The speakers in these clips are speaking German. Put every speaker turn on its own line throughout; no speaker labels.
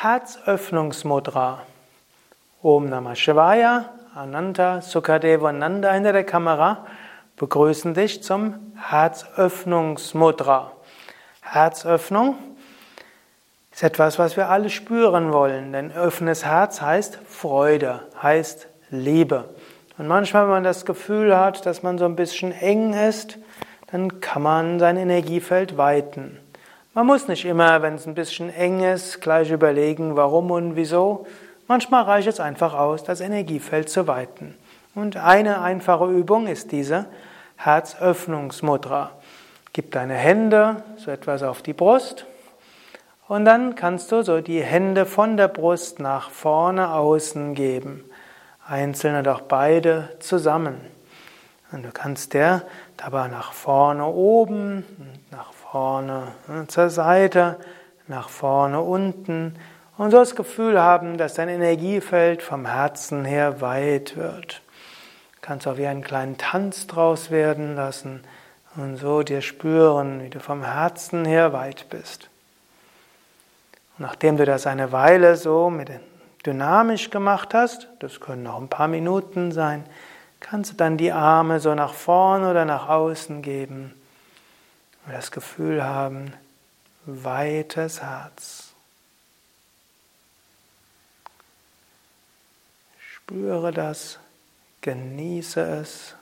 Herzöffnungsmudra. Om Namah Shivaya, Ananta, Sukadeva Nanda hinter der Kamera begrüßen dich zum Herzöffnungsmudra. Herzöffnung ist etwas, was wir alle spüren wollen, denn offenes Herz heißt Freude, heißt Liebe. Und manchmal, wenn man das Gefühl hat, dass man so ein bisschen eng ist, dann kann man sein Energiefeld weiten. Man muss nicht immer, wenn es ein bisschen eng ist, gleich überlegen, warum und wieso. Manchmal reicht es einfach aus, das Energiefeld zu weiten. Und eine einfache Übung ist diese Herzöffnungsmudra. Gib deine Hände so etwas auf die Brust und dann kannst du so die Hände von der Brust nach vorne außen geben. Einzelne doch beide zusammen. Und du kannst der dabei nach vorne oben, nach vorne ne, zur Seite, nach vorne unten und so das Gefühl haben, dass dein Energiefeld vom Herzen her weit wird. Kannst auch wie einen kleinen Tanz draus werden lassen und so dir spüren, wie du vom Herzen her weit bist. Und nachdem du das eine Weile so mit dynamisch gemacht hast, das können noch ein paar Minuten sein, kannst du dann die Arme so nach vorne oder nach außen geben und das Gefühl haben, weites Herz. Spüre das, genieße es,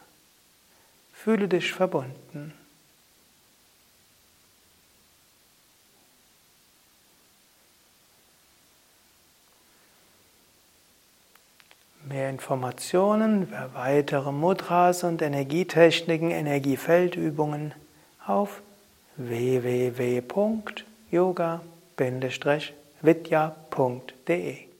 fühle dich verbunden. Mehr Informationen über weitere Mudras und Energietechniken, Energiefeldübungen auf www.yoga-vidya.de